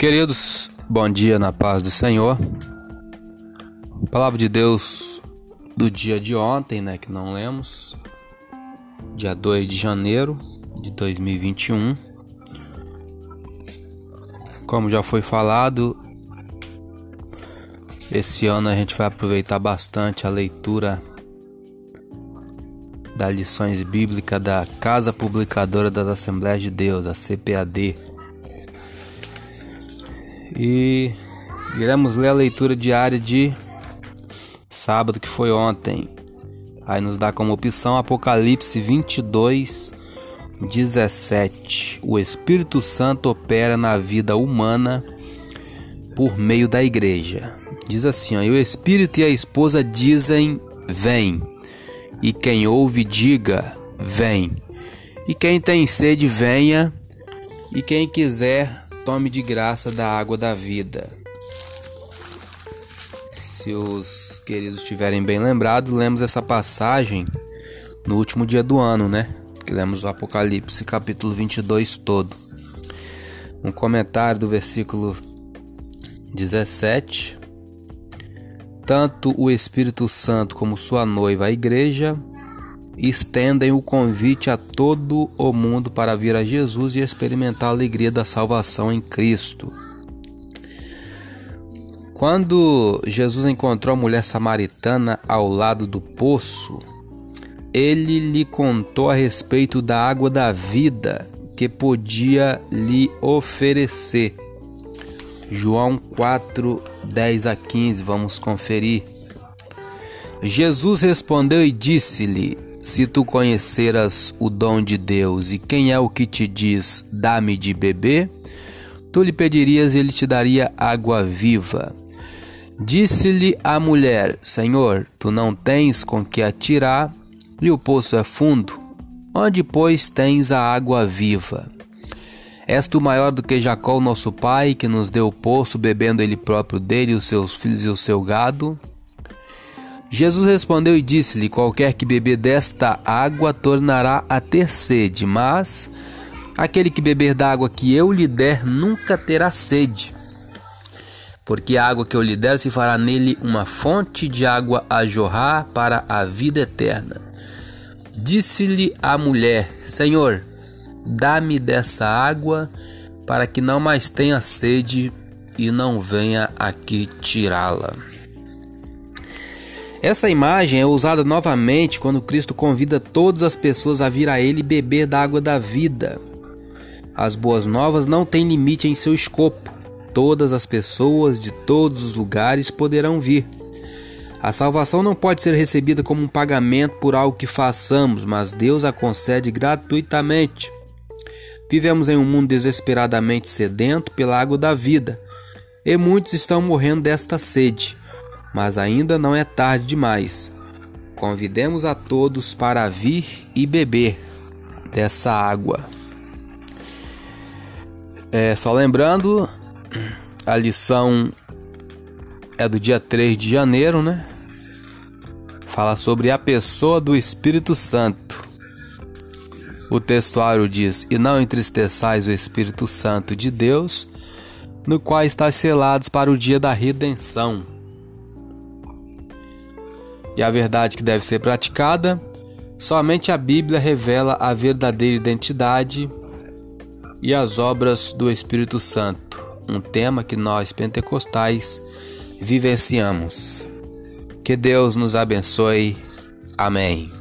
Queridos, bom dia na paz do Senhor. Palavra de Deus do dia de ontem, né, que não lemos. Dia 2 de janeiro de 2021. Como já foi falado, esse ano a gente vai aproveitar bastante a leitura das lições bíblicas da Casa Publicadora das Assembleias de Deus, a CPAD. E iremos ler a leitura diária de sábado, que foi ontem. Aí nos dá como opção Apocalipse 22, 17. O Espírito Santo opera na vida humana por meio da igreja. Diz assim: ó, e o Espírito e a esposa dizem: Vem. E quem ouve, diga: Vem. E quem tem sede, venha. E quem quiser, tome de graça da água da vida. Se os queridos estiverem bem lembrados, lemos essa passagem no último dia do ano, né? Que lemos o Apocalipse capítulo 22 todo. Um comentário do versículo 17. Tanto o Espírito Santo como sua noiva, a igreja, estendem o convite a todo o mundo para vir a Jesus e experimentar a alegria da salvação em Cristo. Quando Jesus encontrou a mulher samaritana ao lado do poço, ele lhe contou a respeito da água da vida que podia lhe oferecer. João 4, 10 a 15, vamos conferir. Jesus respondeu e disse-lhe: se tu conheceras o dom de Deus e quem é o que te diz, dá-me de beber, tu lhe pedirias e ele te daria água viva. Disse-lhe a mulher: Senhor, tu não tens com que atirar, e o poço é fundo. Onde, pois, tens a água viva? És tu maior do que Jacó, nosso pai, que nos deu o poço, bebendo ele próprio dele, os seus filhos e o seu gado? Jesus respondeu e disse-lhe: Qualquer que beber desta água tornará a ter sede, mas aquele que beber da água que eu lhe der nunca terá sede. Porque a água que eu lhe der se fará nele uma fonte de água a jorrar para a vida eterna. Disse-lhe a mulher: Senhor, dá-me dessa água para que não mais tenha sede e não venha aqui tirá-la. Essa imagem é usada novamente quando Cristo convida todas as pessoas a vir a Ele beber da água da vida. As boas novas não têm limite em seu escopo. Todas as pessoas de todos os lugares poderão vir. A salvação não pode ser recebida como um pagamento por algo que façamos, mas Deus a concede gratuitamente. Vivemos em um mundo desesperadamente sedento pela água da vida, e muitos estão morrendo desta sede mas ainda não é tarde demais. Convidemos a todos para vir e beber dessa água. É, só lembrando, a lição é do dia 3 de janeiro, né? Fala sobre a pessoa do Espírito Santo. O textuário diz: E não entristeçais o Espírito Santo de Deus, no qual está selados para o dia da redenção e a verdade que deve ser praticada, somente a Bíblia revela a verdadeira identidade e as obras do Espírito Santo, um tema que nós pentecostais vivenciamos. Que Deus nos abençoe. Amém.